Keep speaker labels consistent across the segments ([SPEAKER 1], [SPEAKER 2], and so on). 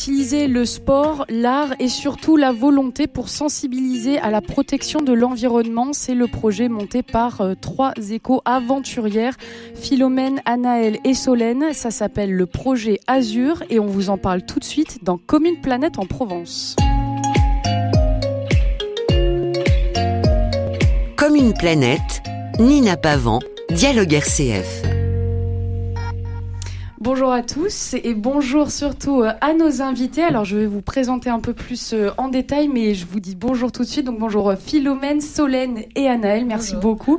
[SPEAKER 1] utiliser le sport, l'art et surtout la volonté pour sensibiliser à la protection de l'environnement. C'est le projet monté par euh, trois éco-aventurières, Philomène, Anaël et Solène. Ça s'appelle le projet Azur et on vous en parle tout de suite dans Commune Planète en Provence.
[SPEAKER 2] Commune Planète, Nina Pavant, Dialogue RCF.
[SPEAKER 1] Bonjour à tous et bonjour surtout euh, à nos invités. Alors je vais vous présenter un peu plus euh, en détail, mais je vous dis bonjour tout de suite. Donc bonjour euh, Philomène, Solène et Anaël. Merci beaucoup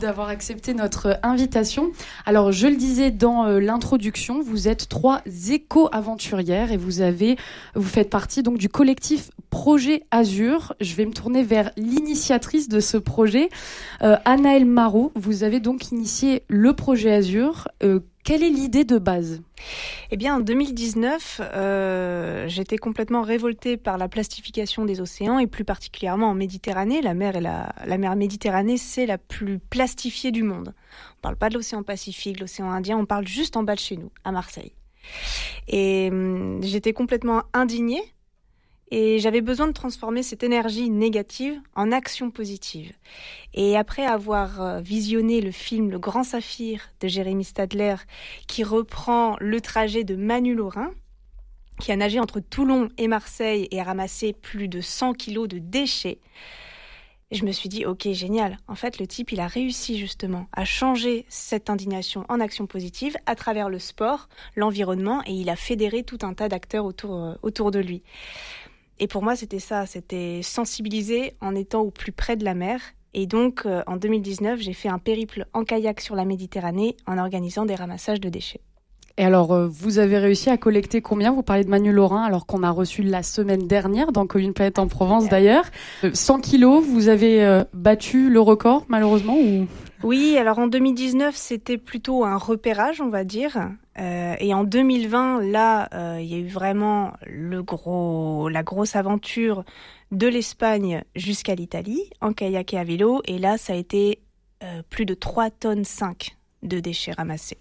[SPEAKER 1] d'avoir accepté notre invitation. Alors je le disais dans l'introduction, vous êtes trois éco-aventurières et vous avez, vous faites partie donc du collectif Projet Azur. Je vais me tourner vers l'initiatrice de ce projet, euh, Anaël Marot. Vous avez donc initié le projet Azur. Quelle est l'idée de base?
[SPEAKER 3] Eh bien, en 2019, euh, j'étais complètement révoltée par la plastification des océans et plus particulièrement en Méditerranée. La mer, la, la mer Méditerranée, c'est la plus plastifiée du monde. On ne parle pas de l'océan Pacifique, l'océan Indien, on parle juste en bas de chez nous, à Marseille. Et hum, j'étais complètement indignée et j'avais besoin de transformer cette énergie négative en action positive. Et après avoir euh, visionné le film Le Grand Saphir de Jérémy Stadler, qui reprend le trajet de Manu Laurin, qui a nagé entre Toulon et Marseille et a ramassé plus de 100 kilos de déchets, je me suis dit, ok, génial. En fait, le type, il a réussi justement à changer cette indignation en action positive à travers le sport, l'environnement, et il a fédéré tout un tas d'acteurs autour, euh, autour de lui. Et pour moi, c'était ça, c'était sensibiliser en étant au plus près de la mer. Et donc, euh, en 2019, j'ai fait un périple en kayak sur la Méditerranée en organisant des ramassages de déchets.
[SPEAKER 1] Et alors, euh, vous avez réussi à collecter combien? Vous parlez de Manu Laurin, alors qu'on a reçu la semaine dernière dans Commune Planète en Provence d'ailleurs. 100 euh, kilos, vous avez battu le record malheureusement ou?
[SPEAKER 3] Oui, alors en 2019, c'était plutôt un repérage, on va dire. Euh, et en 2020, là, euh, il y a eu vraiment le gros, la grosse aventure de l'Espagne jusqu'à l'Italie, en kayak et à vélo. Et là, ça a été euh, plus de 3 tonnes 5 de déchets ramassés.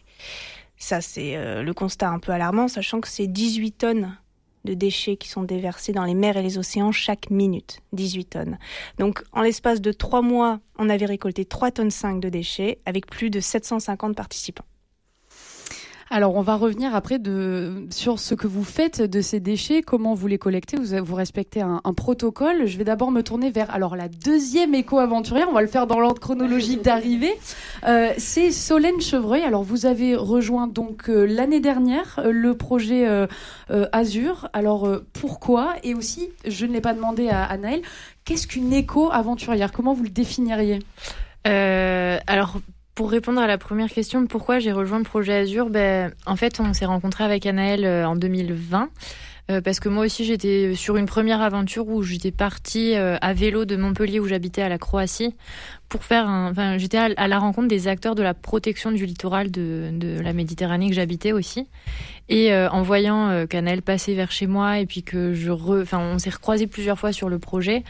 [SPEAKER 3] Ça, c'est le constat un peu alarmant, sachant que c'est 18 tonnes de déchets qui sont déversés dans les mers et les océans chaque minute. 18 tonnes. Donc, en l'espace de 3 mois, on avait récolté 3 tonnes 5 de déchets avec plus de 750 participants.
[SPEAKER 1] Alors, on va revenir après de, sur ce que vous faites de ces déchets, comment vous les collectez. Vous, vous respectez un, protocole. Je vais d'abord me tourner vers alors la deuxième éco-aventurière. On va le faire dans l'ordre chronologique d'arrivée. Euh, c'est Solène Chevreuil. Alors, vous avez rejoint donc euh, l'année dernière euh, le projet Azur. Alors, pourquoi? Et aussi, je ne l'ai pas demandé à, à Naël, qu'est-ce qu'une éco-aventurière? Comment vous le définiriez?
[SPEAKER 4] Alors pour répondre à la première question, pourquoi j'ai rejoint le projet Azure, ben, en fait, on s'est rencontré avec Anaël euh, en 2020. Euh, parce que moi aussi j'étais sur une première aventure où j'étais partie euh, à vélo de Montpellier où j'habitais à la Croatie pour faire un, enfin j'étais à, la rencontre des acteurs de la protection du littoral de, la Méditerranée que j'habitais aussi et en voyant qu'Anaël passait vers chez moi et puis que je enfin on s'est recroisé plusieurs fois sur le projet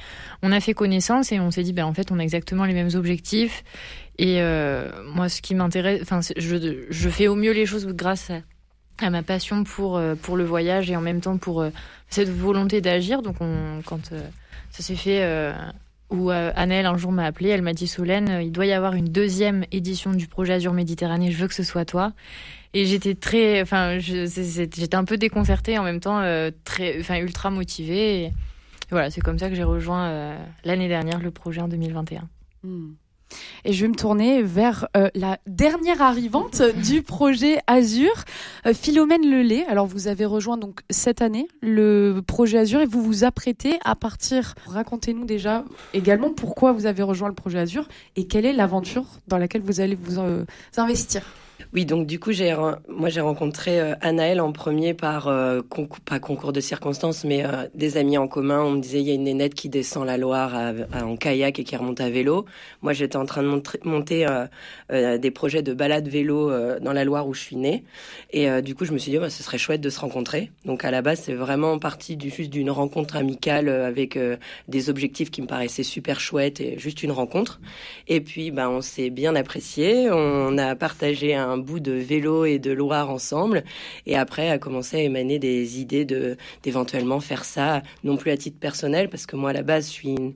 [SPEAKER 4] on a fait connaissance et on s'est dit ben en fait on a exactement les mêmes objectifs et euh, moi, ce qui m'intéresse, enfin, je, fais au mieux les choses grâce à, ma passion pour, euh, pour le voyage et en même temps pour euh, cette volonté d'agir. Donc, on, quand ça s'est fait, où Annelle un jour m'a appelé, elle m'a dit Solène, il doit y avoir une deuxième édition du projet Azur Méditerranée, je veux que ce soit toi. Et j'étais très, enfin, j'étais un peu déconcertée en même temps, très, enfin, ultra motivée. Et, voilà, c'est comme ça que j'ai rejoint l'année dernière le projet en 2021.
[SPEAKER 1] Et je vais me tourner vers euh, la dernière arrivante du projet Azur, euh, Philomène Lelay. Alors vous avez rejoint donc cette année le projet Azur et vous vous apprêtez à partir. Racontez-nous déjà également pourquoi vous avez rejoint le projet Azur et quelle est l'aventure dans laquelle vous allez vous euh, investir.
[SPEAKER 5] Oui, donc du coup, j'ai moi j'ai rencontré euh, Anaël en premier par euh, pas concours de circonstances, mais euh, des amis en commun. On me disait il y a une nénette qui descend la Loire en kayak et qui remonte à vélo. Moi, j'étais en train de monter des projets de balade vélo dans la Loire où je suis née, et du coup, je me suis dit bah, ce serait chouette de se rencontrer. Donc à la base, c'est vraiment parti du juste d'une rencontre amicale avec des objectifs qui me paraissaient super chouettes et juste une rencontre. Et puis, bah, on s'est bien apprécié. On a partagé un de vélo et de Loire ensemble. Et après, a commencé à émaner des idées de d'éventuellement faire ça, non plus à titre personnel, parce que moi à la base, je suis une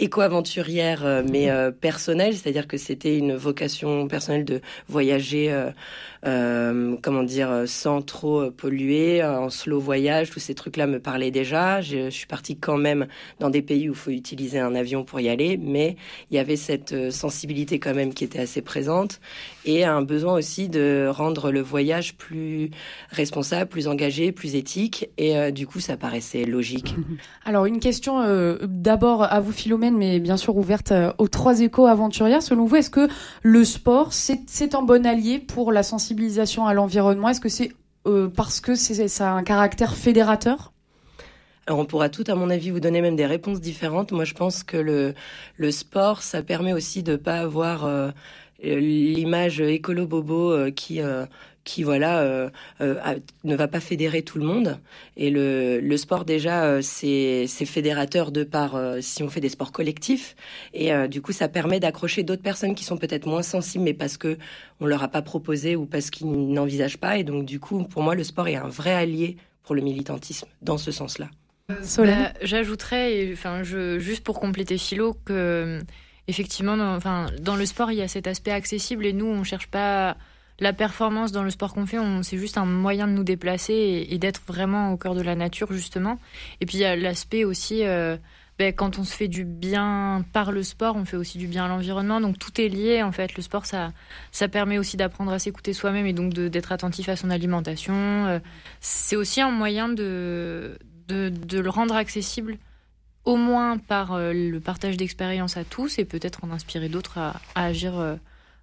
[SPEAKER 5] éco-aventurière, euh, mais euh, personnelle, c'est-à-dire que c'était une vocation personnelle de voyager, euh, euh comment dire, sans trop polluer, en slow voyage. Tous ces trucs-là me parlaient déjà. Je, je, suis partie quand même dans des pays où il faut utiliser un avion pour y aller, mais il y avait cette sensibilité quand même qui était assez présente et un besoin aussi de rendre le voyage plus responsable, plus engagé, plus éthique. Et du coup, ça paraissait logique.
[SPEAKER 1] Alors, une question d'abord à vous, Philomène mais bien sûr ouverte euh, aux trois éco-aventurières. Selon vous, est-ce que le sport, c'est un bon allié pour la sensibilisation à l'environnement? Est-ce que c'est euh, parce que ça a un caractère fédérateur?
[SPEAKER 5] Alors on pourra tout, à mon avis, vous donner même des réponses différentes. Moi, je pense que le, le sport, ça permet aussi de pas avoir euh, l'image écolo bobo qui qui voilà euh, euh, ne va pas fédérer tout le monde. Et le, le sport déjà euh, c'est fédérateur de par si on fait des sports collectifs et du coup ça permet d'accrocher d'autres personnes qui sont peut-être moins sensibles mais parce que on leur a pas proposé ou parce qu'ils n'envisagent pas et donc du coup pour moi le sport est un vrai allié pour le militantisme dans ce sens-là.
[SPEAKER 4] Bah, J'ajouterais, enfin, je, juste pour compléter Philo, que effectivement, dans, enfin, dans le sport, il y a cet aspect accessible et nous, on cherche pas la performance dans le sport qu'on fait, c'est juste un moyen de nous déplacer et, d'être vraiment au cœur de la nature, justement. Et puis il y a l'aspect aussi, euh, ben, quand on se fait du bien par le sport, on fait aussi du bien à l'environnement. Donc tout est lié, en fait. Le sport, ça, permet aussi d'apprendre à s'écouter soi-même et donc d'être attentif à son alimentation. Euh, c'est aussi un moyen de, de, le rendre accessible au moins par euh, le partage d'expériences à tous et peut-être en inspirer d'autres à, agir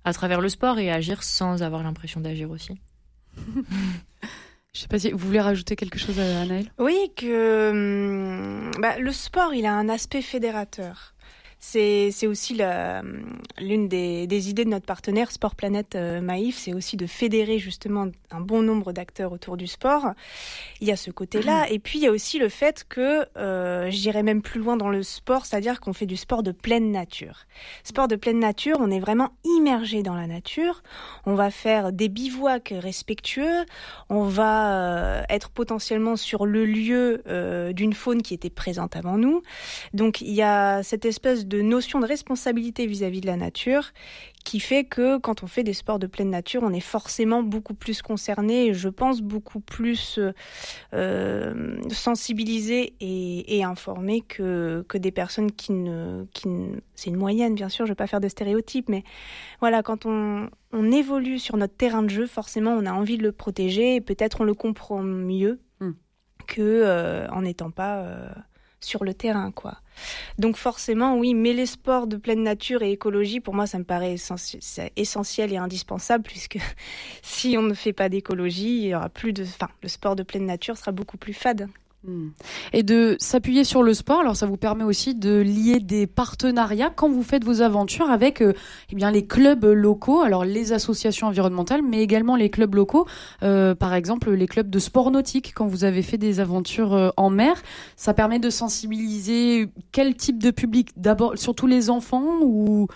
[SPEAKER 4] à travers le sport et agir sans avoir l'impression d'agir aussi.
[SPEAKER 1] Je sais pas si vous voulez rajouter quelque chose à Anaël.
[SPEAKER 3] Oui, que hum, bah, le sport, il a un aspect fédérateur. C'est aussi l'une des, des, idées de notre partenaire Sport Planète euh, Maïf, c'est aussi de fédérer justement un bon nombre d'acteurs autour du sport. Il y a ce côté-là, et puis il y a aussi le fait que euh, j'irais même plus loin dans le sport, c'est-à-dire qu'on fait du sport de pleine nature. Sport de pleine nature, on est vraiment immergé dans la nature. On va faire des bivouacs respectueux. On va euh, être potentiellement sur le lieu euh, d'une faune qui était présente avant nous. Donc il y a cette espèce de notion de responsabilité vis-à-vis de la nature qui fait que quand on fait des sports de pleine nature, on est forcément beaucoup plus concerné et je pense beaucoup plus euh, sensibilisé et, et, informé que, que des personnes qui ne... Qui ne c'est une moyenne, bien sûr, je ne vais pas faire de stéréotypes, mais voilà, quand on, on évolue sur notre terrain de jeu, forcément, on a envie de le protéger et peut-être on le comprend mieux hmm. que euh, en n'étant pas... Euh, sur le terrain, quoi. Donc forcément, oui, mais les sports de pleine nature et écologie, pour moi, ça me paraît essentiel et indispensable, puisque si on ne fait pas d'écologie, il y aura plus de, enfin, le sport de pleine nature sera beaucoup plus fade.
[SPEAKER 1] Hmm. Et de s'appuyer sur le sport, alors ça vous permet aussi de lier des partenariats quand vous faites vos aventures avec euh, eh bien les clubs locaux, alors les associations environnementales, mais également les clubs locaux, euh, par exemple les clubs de sport nautique quand vous avez fait des aventures euh, en mer. Ça permet de sensibiliser quel type de public? D'abord surtout les enfants ou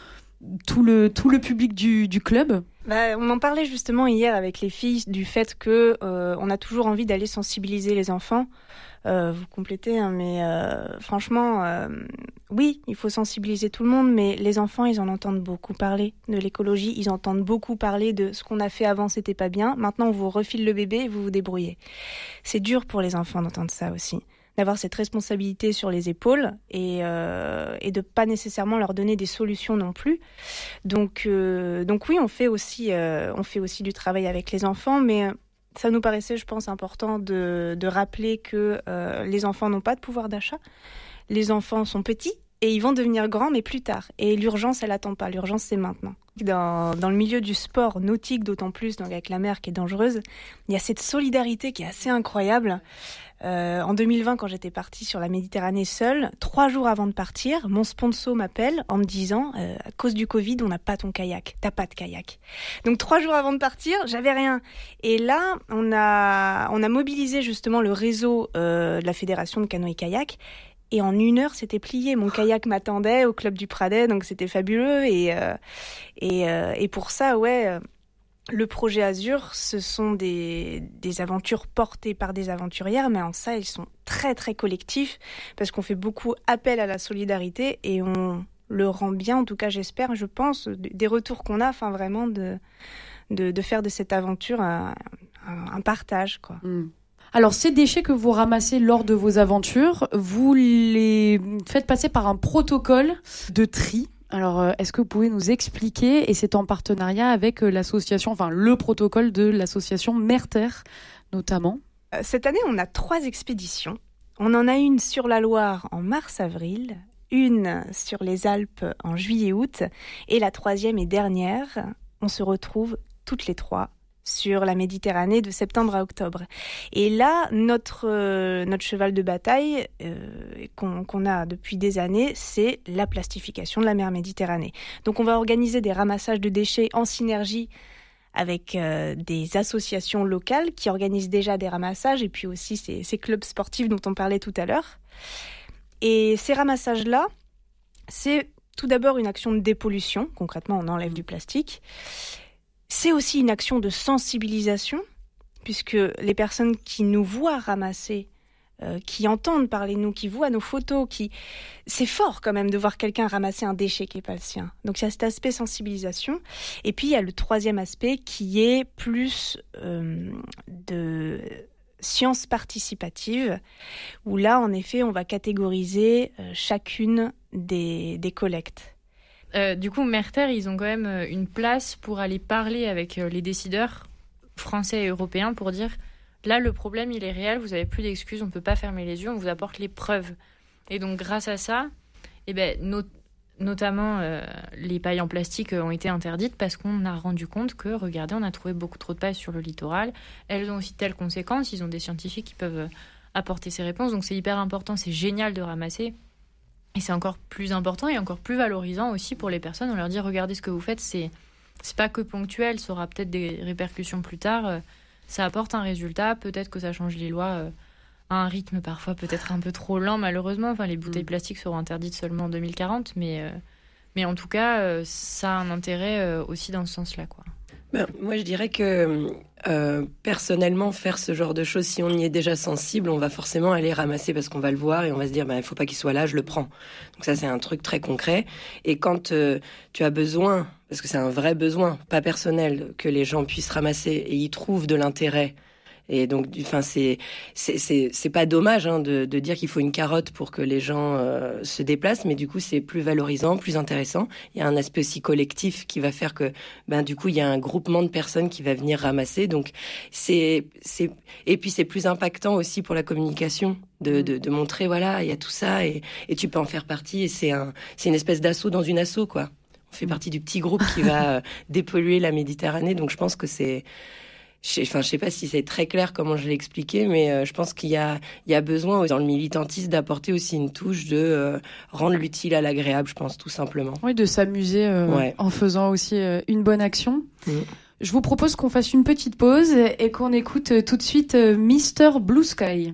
[SPEAKER 1] tout le tout le public du, club?
[SPEAKER 3] Bah, on en parlait justement hier avec les filles du fait que on a toujours envie d'aller sensibiliser les enfants euh, vous complétez, hein, mais euh, franchement, euh, oui, il faut sensibiliser tout le monde, mais les enfants, ils en entendent beaucoup parler de l'écologie, ils entendent beaucoup parler de ce qu'on a fait avant, c'était pas bien. Maintenant, on vous refile le bébé et vous vous débrouillez. C'est dur pour les enfants d'entendre ça aussi d'avoir cette responsabilité sur les épaules et, euh, et de pas nécessairement leur donner des solutions non plus. Donc, donc oui, on fait aussi, on fait aussi du travail avec les enfants, mais ça nous paraissait, je pense, important de, de rappeler que euh, les enfants n'ont pas de pouvoir d'achat. Les enfants sont petits et ils vont devenir grands, mais plus tard. Et l'urgence, elle attend pas. L'urgence, c'est maintenant. Dans, dans, le milieu du sport nautique, d'autant plus donc avec la mer qui est dangereuse, il y a cette solidarité qui est assez incroyable. Euh, en 2020, quand j'étais partie sur la Méditerranée seule, trois jours avant de partir, mon sponsor m'appelle en me disant euh, à cause du Covid, on n'a pas ton kayak, t'as pas de kayak. Donc trois jours avant de partir, j'avais rien. Et là, on a on a mobilisé justement le réseau euh, de la fédération de canoë kayak. Et en une heure, c'était plié. Mon kayak m'attendait au club du Pradet, donc c'était fabuleux. Et et, et pour ça, ouais le projet Azur, ce sont des, des, aventures portées par des aventurières, mais en ça, ils sont très très collectifs parce qu'on fait beaucoup appel à la solidarité et on le rend bien, en tout cas j'espère, je pense, des retours qu'on a, enfin vraiment de, de, faire de cette aventure un, partage. quoi.
[SPEAKER 1] Hmm. Alors, ces déchets que vous ramassez lors de vos aventures, vous les faites passer par un protocole de tri alors, euh, est-ce que vous pouvez nous expliquer, et c'est en partenariat avec euh, l'association, enfin le protocole de l'association Merter notamment?
[SPEAKER 3] Euh, Cette année, on a trois expéditions. On en a une sur la Loire en mars-avril, une sur les Alpes en juillet-août, et la troisième et dernière, on se retrouve toutes les trois sur la Méditerranée de septembre à octobre. Et là, notre, euh, notre cheval de bataille euh, qu'on a depuis des années, c'est la plastification de la mer Méditerranée. Donc on va organiser des ramassages de déchets en synergie avec euh, des associations locales qui organisent déjà des ramassages et puis aussi ces, ces clubs sportifs dont on parlait tout à l'heure. Et ces ramassages-là, c'est tout d'abord une action de dépollution. Concrètement, on enlève du plastique. C'est aussi une action de sensibilisation, puisque les personnes qui nous voient ramasser, euh, qui entendent parler de nous, qui voient nos photos, qui c'est fort quand même de voir quelqu'un ramasser un déchet qui n'est pas le sien. Donc il y a cet aspect sensibilisation. Et puis il y a le troisième aspect qui est plus euh, de science participative, où là en effet on va catégoriser euh, chacune des collectes.
[SPEAKER 4] Euh, du coup, Merter, ils ont quand même euh, une place pour aller parler avec euh, les décideurs français et européens pour dire là, le problème, il est réel, vous n'avez plus d'excuses, on ne peut pas fermer les yeux, on vous apporte les preuves. Et donc, grâce à ça, eh ben, notamment les pailles en plastique ont été interdites parce qu'on a rendu compte que, regardez, on a trouvé beaucoup trop de pailles sur le littoral. Elles ont aussi telles conséquences. Ils ont des scientifiques qui peuvent apporter ces réponses. Donc, c'est hyper important, c'est génial de ramasser. Et c'est encore plus important et encore plus valorisant aussi pour les personnes. On leur dit regardez ce que vous faites, c'est c'est pas que ponctuel, ça aura peut-être des répercussions plus tard. Euh, ça apporte un résultat, peut-être que ça change les lois euh, à un rythme parfois peut-être un peu trop lent malheureusement. Enfin, les bouteilles mm. plastiques seront interdites seulement en 2040, mais euh, mais en tout cas, ça a un intérêt aussi dans ce sens-là, quoi.
[SPEAKER 5] Ben, moi, je dirais que euh, personnellement, faire ce genre de choses, si on y est déjà sensible, on va forcément aller ramasser parce qu'on va le voir et on va se dire, ben, il faut pas qu'il soit là, je le prends. Donc ça, c'est un truc très concret. Et quand euh, tu as besoin, parce que c'est un vrai besoin, pas personnel, que les gens puissent ramasser et y trouvent de l'intérêt et donc, enfin, c'est c'est pas dommage hein, de, de, dire qu'il faut une carotte pour que les gens euh, se déplacent, mais du coup, c'est plus valorisant, plus intéressant. Il y a un aspect aussi collectif qui va faire que, ben, du coup, il y a un groupement de personnes qui va venir ramasser. Donc, c'est c'est et puis c'est plus impactant aussi pour la communication de, de, de, montrer voilà, il y a tout ça et, et tu peux en faire partie. Et c'est un c'est une espèce d'assaut dans une assaut quoi. On fait partie du petit groupe qui va euh, dépolluer la Méditerranée. Donc, je pense que c'est je enfin, je sais pas si c'est très clair comment je l'ai expliqué, mais euh, je pense qu'il y a, il y a besoin dans le militantisme d'apporter aussi une touche de euh, rendre l'utile à l'agréable, je pense tout simplement.
[SPEAKER 1] Oui, de s'amuser euh, en faisant aussi une bonne action. Mm. Je vous propose qu'on fasse une petite pause et qu'on écoute tout de suite Mister Blue Sky.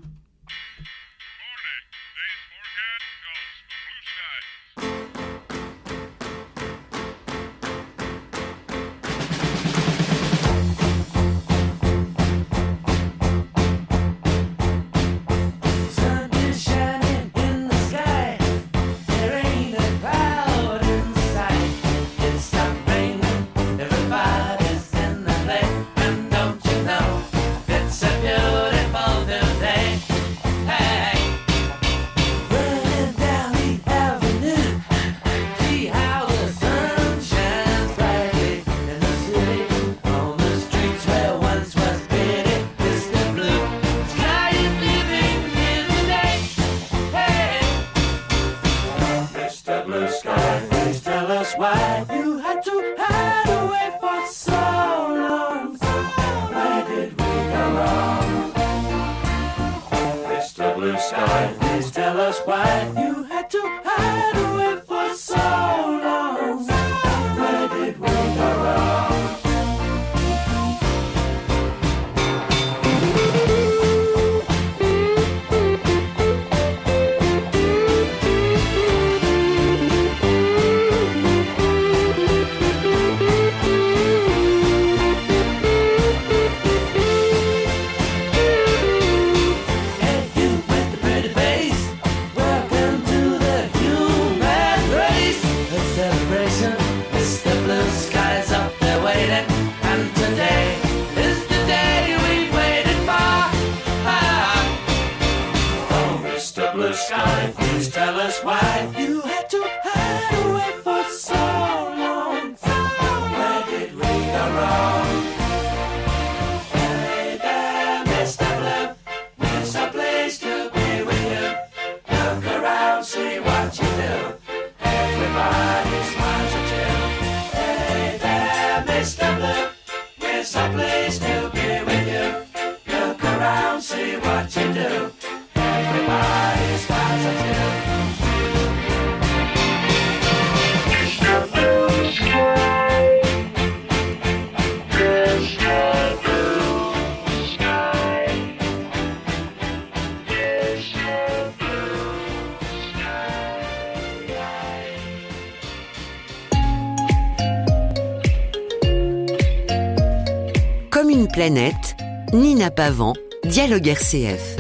[SPEAKER 2] Nina Pavant, Dialogue RCF.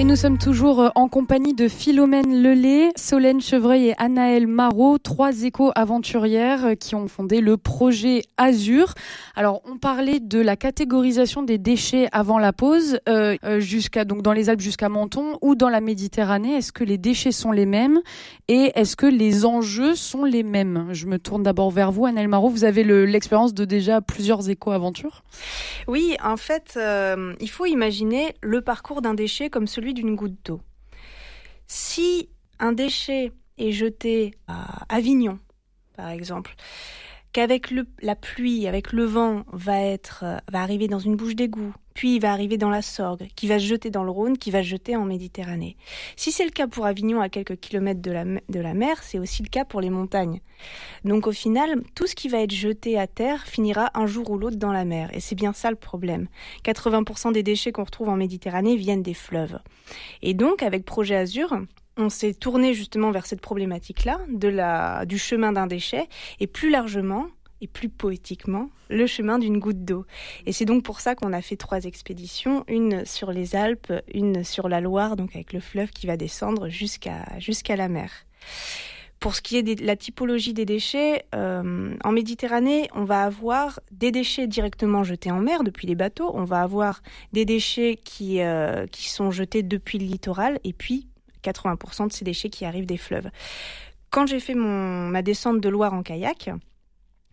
[SPEAKER 1] Et nous sommes toujours euh, en compagnie de Philomène Lelay, Solène Chevreuil et Anaëlle Marot, trois éco-aventurières euh, qui ont fondé le projet Azur. Alors, on parlait de la catégorisation des déchets avant la pause, euh, jusqu'à donc dans les Alpes jusqu'à Menton ou dans la Méditerranée. Est-ce que les déchets sont les mêmes et est-ce que les enjeux sont les mêmes? Je me tourne d'abord vers vous, Anaëlle Marot. Vous avez l'expérience de déjà plusieurs éco-aventures?
[SPEAKER 3] Oui, en fait, il faut imaginer le parcours d'un déchet comme celui d'une goutte d'eau. Si un déchet est jeté à Avignon, par exemple, qu'avec la pluie, avec le vent, va être, euh, va arriver dans une bouche d'égout, puis il va arriver dans la Sorgue, qui va se jeter dans le Rhône, qui va se jeter en Méditerranée. Si c'est le cas pour Avignon à quelques kilomètres de la, de la mer, c'est aussi le cas pour les montagnes. Donc au final, tout ce qui va être jeté à terre finira un jour ou l'autre dans la mer. Et c'est bien ça le problème. 80% des déchets qu'on retrouve en Méditerranée viennent des fleuves. Et donc avec Projet Azur, on s'est tourné justement vers cette problématique-là, de la, du chemin d'un déchet, et plus largement, et plus poétiquement, le chemin d'une goutte d'eau. Et c'est donc pour ça qu'on a fait trois expéditions, une sur les Alpes, une sur la Loire, donc avec le fleuve qui va descendre jusqu'à la mer. Pour ce qui est de la typologie des déchets, euh, en Méditerranée, on va avoir des déchets directement jetés en mer depuis les bateaux, on va avoir des déchets qui, euh, qui sont jetés depuis le littoral, et puis 80% de ces déchets qui arrivent des fleuves. Quand j'ai fait mon, ma descente de Loire en kayak,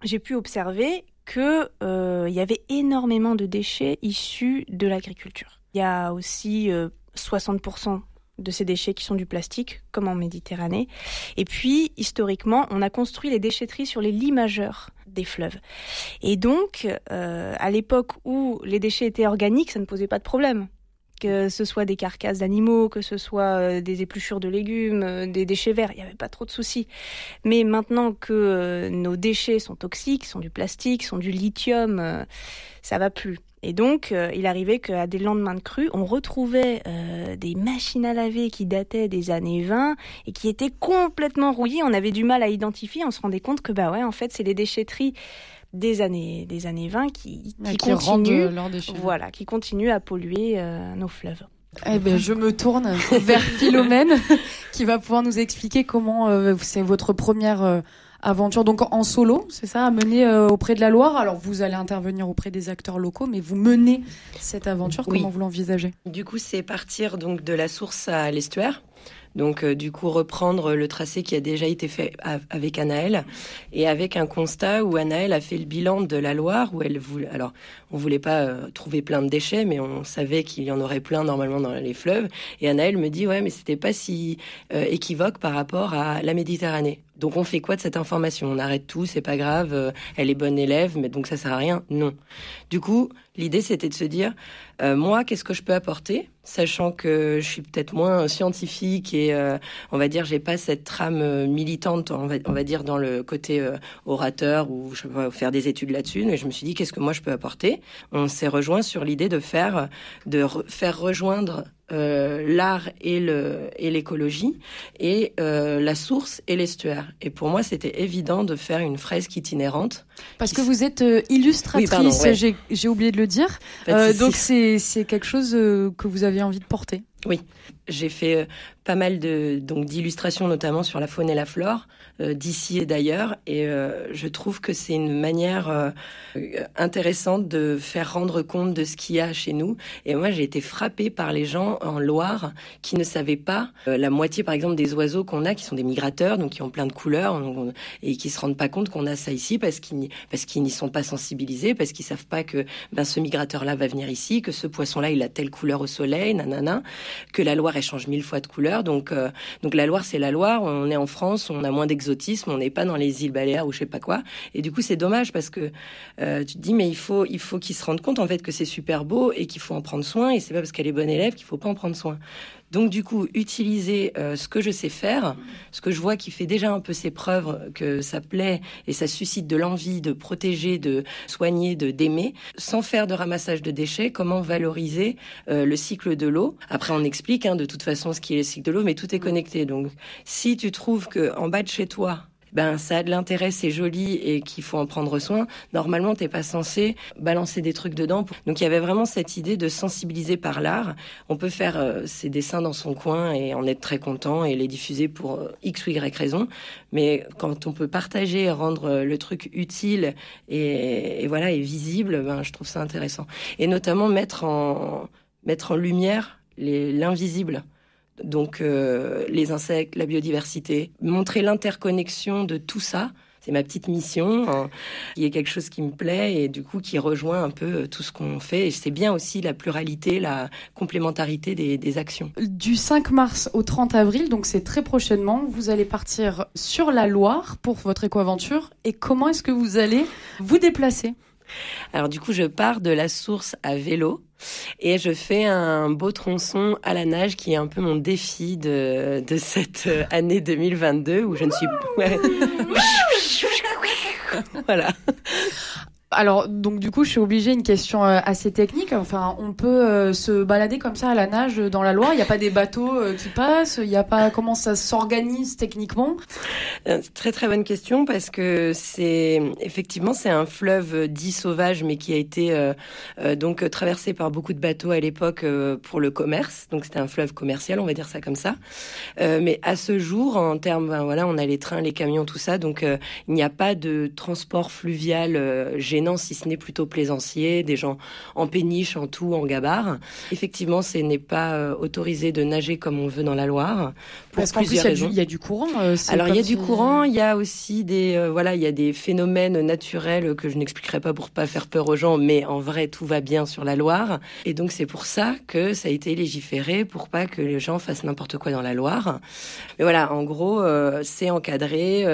[SPEAKER 3] j'ai pu observer qu'il euh, y avait énormément de déchets issus de l'agriculture. Il y a aussi 60% euh, de ces déchets qui sont du plastique, comme en Méditerranée. Et puis, historiquement, on a construit les déchetteries sur les lits majeurs des fleuves. Et donc, euh, à l'époque où les déchets étaient organiques, ça ne posait pas de problème que ce soit des carcasses d'animaux, que ce soit euh, des épluchures de légumes, euh, des déchets verts, il n'y avait pas trop de soucis. Mais maintenant que euh, nos déchets sont toxiques, sont du plastique, sont du lithium, ça va plus. Et donc, il arrivait qu'à des lendemains de crue, on retrouvait des machines à laver qui dataient des années 20 et qui étaient complètement rouillées. On avait du mal à identifier. On se rendait compte que, bah ouais, en fait, c'est les déchetteries des années, des années 20 qui, qui, continuent, voilà, qui continuent à polluer euh, nos fleuves.
[SPEAKER 1] Eh ben, je me tourne vers Philomène qui va pouvoir nous expliquer comment euh, c'est votre première euh, aventure donc en solo, c'est ça, à mener auprès de la Loire. Alors vous allez intervenir auprès des acteurs locaux, mais vous menez cette aventure. Comment vous l'envisagez?
[SPEAKER 5] Du coup, c'est partir donc de la source à l'estuaire. Donc, euh, du coup, reprendre le tracé qui a déjà été fait avec Anaël et avec un constat où Anaël a fait le bilan de la Loire où elle voulait. Alors, on voulait pas euh, trouver plein de déchets, mais on savait qu'il y en aurait plein normalement dans les fleuves. Et Anaël me dit ouais, mais c'était pas si euh, équivoque par rapport à la Méditerranée. Donc on fait quoi de cette information? On arrête tout, c'est pas grave, euh, elle est bonne élève, mais donc ça sert à rien? Non. Du coup, l'idée c'était de se dire, euh, moi, qu'est-ce que je peux apporter, sachant que je suis peut-être moins scientifique et euh, on va dire j'ai pas cette trame militante, on va, on va dire dans le côté orateur ou je vais faire des études là-dessus. Mais je me suis dit, qu'est-ce que moi je peux apporter? On s'est rejoint sur l'idée de faire, de faire rejoindre euh, l'art et le et l'écologie et euh, la source et l'estuaire. Et pour moi, c'était évident de faire une fresque itinérante.
[SPEAKER 1] Parce que vous êtes euh, illustratrice, j'ai oublié de le dire. donc c'est c'est quelque chose que vous aviez envie de porter.
[SPEAKER 5] Oui, j'ai fait pas mal de donc d'illustrations notamment sur la faune et la flore euh, d'ici et d'ailleurs. Et euh, je trouve que c'est une manière euh, intéressante de faire rendre compte de ce qu'il y a chez nous. Et moi j'ai été frappée par les gens en Loire qui ne savaient pas la moitié par exemple des oiseaux qu'on a qui sont des migrateurs donc qui ont plein de couleurs et qui se rendent pas compte qu'on a ça ici parce qu'ils parce qu'ils n'y sont pas sensibilisés parce qu'ils savent pas que ben ce migrateur là va venir ici que ce poisson là il a telle couleur au soleil nanana que la Loire elle change mille fois de couleur. Donc, euh, donc la Loire, c'est la Loire. On est en France, on a moins d'exemples on n'est pas dans les îles Baléares ou je sais pas quoi. Et du coup, c'est dommage parce que euh, tu te dis, mais il faut, il qu'ils se rendent compte en fait que c'est super beau et qu'il faut en prendre soin. Et c'est pas parce qu'elle est bonne élève qu'il faut pas en prendre soin. Donc du coup, utiliser euh, ce que je sais faire, ce que je vois qui fait déjà un peu ses preuves, que ça plaît et ça suscite de l'envie de protéger, de soigner, de d'aimer, sans faire de ramassage de déchets. Comment valoriser euh, le cycle de l'eau? Après, on explique hein, de toute façon ce qui est le cycle de l'eau, mais tout est connecté. Donc, si tu trouves que en bas de chez toi ben ça a de l'intérêt, c'est joli et qu'il faut en prendre soin. Normalement, t'es pas censé balancer des trucs dedans. Donc il y avait vraiment cette idée de sensibiliser par l'art. On peut faire euh, ses dessins dans son coin et en être très content et les diffuser pour euh, x ou y raison. Mais quand on peut partager, rendre euh, le truc utile et, voilà et visible, ben je trouve ça intéressant. Et notamment mettre en mettre en lumière l'invisible donc euh, les insectes, la biodiversité, montrer l'interconnexion de tout ça. C'est ma petite mission, hein, qui est quelque chose qui me plaît et du coup qui rejoint un peu euh, tout ce qu'on fait. Et c'est bien aussi la pluralité, la complémentarité des, des, actions.
[SPEAKER 1] Du 5 mars au 30 avril, donc c'est très prochainement, vous allez partir sur la Loire pour votre éco-aventure. Et comment est-ce que vous allez vous déplacer?
[SPEAKER 5] Alors du coup, je pars de la source à vélo et je fais un beau tronçon à la nage qui est un peu mon défi de, de cette année 2022 où je ne suis... voilà.
[SPEAKER 1] Alors, donc du coup, je suis obligée une question euh, assez technique. Enfin, on peut euh, se balader comme ça à la nage dans la Loire. Il n'y a pas des bateaux euh, qui passent. Il n'y a pas comment ça s'organise techniquement?
[SPEAKER 5] Très très bonne question parce que c'est effectivement c'est un fleuve dit sauvage, mais qui a été donc traversé par beaucoup de bateaux à l'époque pour le commerce. Donc c'était un fleuve commercial, on va dire ça comme ça. mais à ce jour, en termes, ben, voilà, on a les trains, les camions, tout ça. Donc il n'y a pas de transport fluvial gênant si ce n'est plutôt plaisancier, des gens en péniche, en tout, en gabarre. Effectivement, ce n'est pas euh, autorisé de nager comme on veut dans la Loire.
[SPEAKER 1] Pour Parce qu'en plus, il y, a du courant. Euh,
[SPEAKER 5] Alors, il y a du courant, il y a aussi des, euh, voilà, il y a des phénomènes naturels que je n'expliquerai pas pour pas faire peur aux gens, mais en vrai, tout va bien sur la Loire. Et donc, c'est pour ça que ça a été légiféré pour pas que les gens fassent n'importe quoi dans la Loire. Mais voilà, en gros, c'est encadré.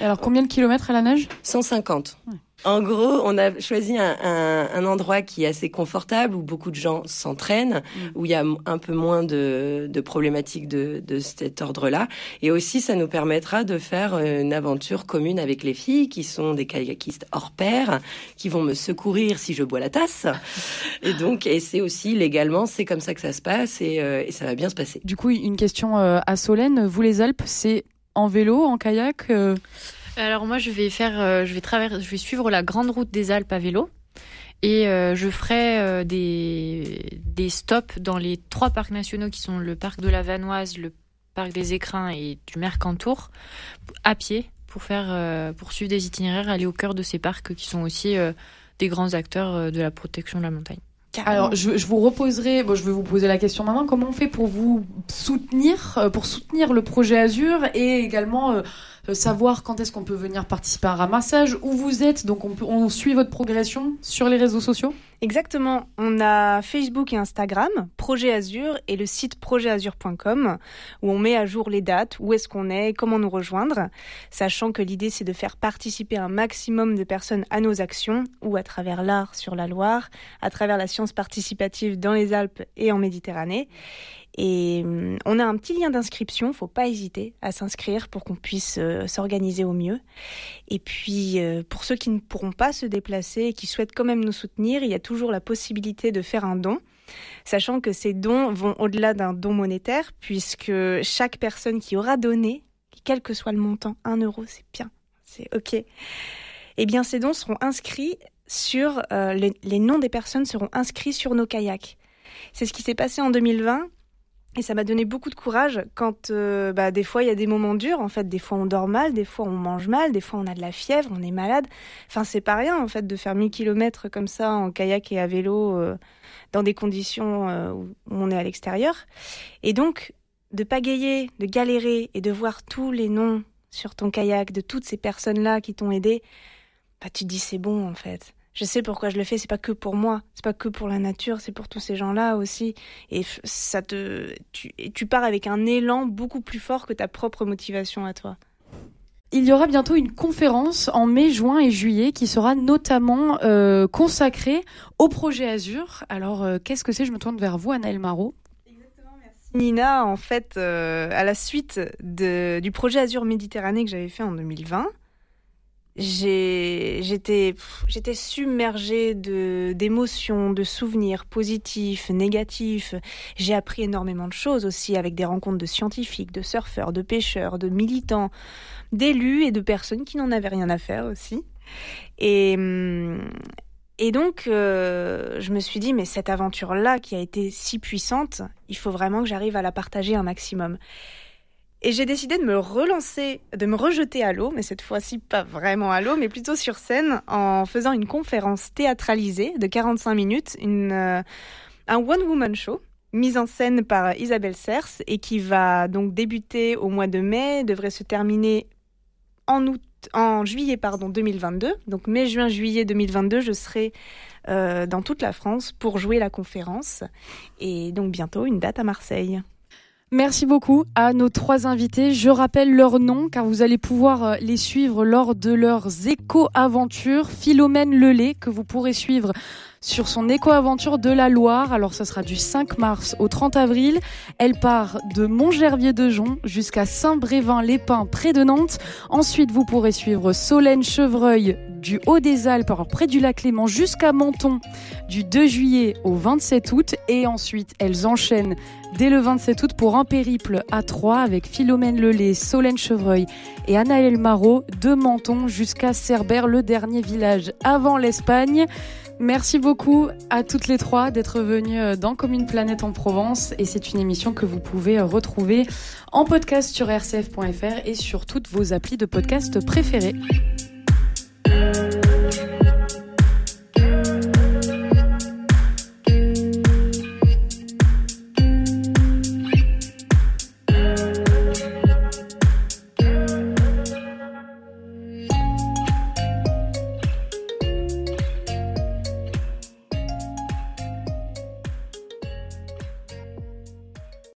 [SPEAKER 1] Alors, combien de kilomètres à la nage?
[SPEAKER 5] 150. En gros, on a choisi un, endroit qui est assez confortable, où beaucoup de gens s'entraînent, mm. où il y a un peu moins de, problématiques de, cet ordre-là. Et aussi, ça nous permettra de faire une aventure commune avec les filles, qui sont des kayakistes hors pair, qui vont me secourir si je bois la tasse. Et donc, et c'est aussi légalement, c'est comme ça que ça se passe, et, euh, ça va bien se passer.
[SPEAKER 1] Du coup, une question euh, à Solène. Vous, les Alpes, c'est en vélo, en kayak euh?
[SPEAKER 4] Alors moi, je vais faire, euh, je vais traverser, je vais suivre la grande route des Alpes à vélo. Et euh, je ferai euh, des, des stops dans les trois parcs nationaux qui sont le parc de la Vanoise, le parc des Écrins et du Mercantour, à pied, pour, faire, pour suivre des itinéraires, aller au cœur de ces parcs qui sont aussi des grands acteurs de la protection de la montagne.
[SPEAKER 1] Alors, je, je, vous reposerai, bon, je vais vous poser la question maintenant, comment on fait pour vous soutenir, pour soutenir le projet Azur et également euh, savoir quand est-ce qu'on peut venir participer à un ramassage, où vous êtes, donc on, peut, on suit votre progression sur les réseaux sociaux
[SPEAKER 3] Exactement. On a Facebook et Instagram, Projet Azur, et le site projetazur.com, où on met à jour les dates, où est-ce qu'on est, comment nous rejoindre, sachant que l'idée c'est de faire participer un maximum de personnes à nos actions, ou à travers l'art sur la Loire, à travers la science participative dans les Alpes et en Méditerranée. Et hum, on a un petit lien d'inscription, faut pas hésiter à s'inscrire pour qu'on puisse euh, s'organiser au mieux. Et puis euh, pour ceux qui ne pourront pas se déplacer et qui souhaitent quand même nous soutenir, il y a toujours la possibilité de faire un don, sachant que ces dons vont au-delà d'un don monétaire, puisque chaque personne qui aura donné, quel que soit le montant, un euro, c'est bien, c'est ok. Eh bien, ces dons seront inscrits sur euh, les, les noms des personnes seront inscrits sur nos kayaks. C'est ce qui s'est passé en 2020 et ça m'a donné beaucoup de courage quand euh, bah, des fois il y a des moments durs en fait. Des fois on dort mal des fois on mange mal des fois on a de la fièvre on est malade. Enfin c'est pas rien en fait de faire 1000 km comme ça en kayak et à vélo euh, dans des conditions euh, où on est à l'extérieur. Et donc de pagayer de galérer et de voir tous les noms sur ton kayak de toutes ces personnes là qui t'ont aidé bah tu te dis c'est bon en fait je sais pourquoi je le fais, c'est pas que pour moi, c'est pas que pour la nature, c'est pour tous ces gens-là aussi. Et ça te, tu, tu pars avec un élan beaucoup plus fort que ta propre motivation à toi.
[SPEAKER 1] il y aura bientôt une conférence en mai, juin et juillet qui sera notamment euh, consacrée au projet Azur. Alors, euh, qu'est-ce que c'est? Je me tourne vers vous, Anaël Marot.
[SPEAKER 3] Exactement, merci. Nina, en fait, euh, à la suite du projet Azur Méditerranée que j'avais fait en 2020, j'étais j'étais submergée d'émotions, de souvenirs positifs, négatifs. J'ai appris énormément de choses aussi avec des rencontres de scientifiques, de surfeurs, de pêcheurs, de militants, d'élus et de personnes qui n'en avaient rien à faire aussi. Et et donc, euh, je me suis dit, mais cette aventure-là qui a été si puissante, il faut vraiment que j'arrive à la partager un maximum. Et j'ai décidé de me relancer, de me rejeter à l'eau, mais cette fois-ci pas vraiment à l'eau, mais plutôt sur scène, en faisant une conférence théâtralisée de 45 minutes, euh, un one-woman show mise en scène par Isabelle Sers et qui va donc débuter au mois de mai, devrait se terminer en août, en juillet pardon 2022. Donc mai, juin, juillet 2022, je serai euh, dans toute la France pour jouer la conférence et donc bientôt une date à Marseille.
[SPEAKER 1] Merci beaucoup à nos trois invités. Je rappelle leurs noms car vous allez pouvoir euh, les suivre lors de leurs éco-aventures. Philomène Lelay que vous pourrez suivre sur son éco-aventure de la Loire. Alors ce sera du 5 mars au 30 avril. Elle part de Montgervier-de-Jon jusqu'à Saint-Brévin-les-Pins près de Nantes. Ensuite, vous pourrez suivre Solène Chevreuil du Haut des Alpes, alors près du lac Léman jusqu'à Menton du 2 juillet au 27 août. Et ensuite, elles enchaînent dès le 27 août pour un périple à Troyes avec Philomène Lelay, Solène Chevreuil et Anaël Marot de Menton jusqu'à Cerbère, le dernier village avant l'Espagne. Merci beaucoup à toutes les trois d'être venues euh, dans Commune Planète en Provence et c'est une émission que vous pouvez euh, retrouver en podcast sur rcf.fr et sur toutes vos applis de podcast préférés.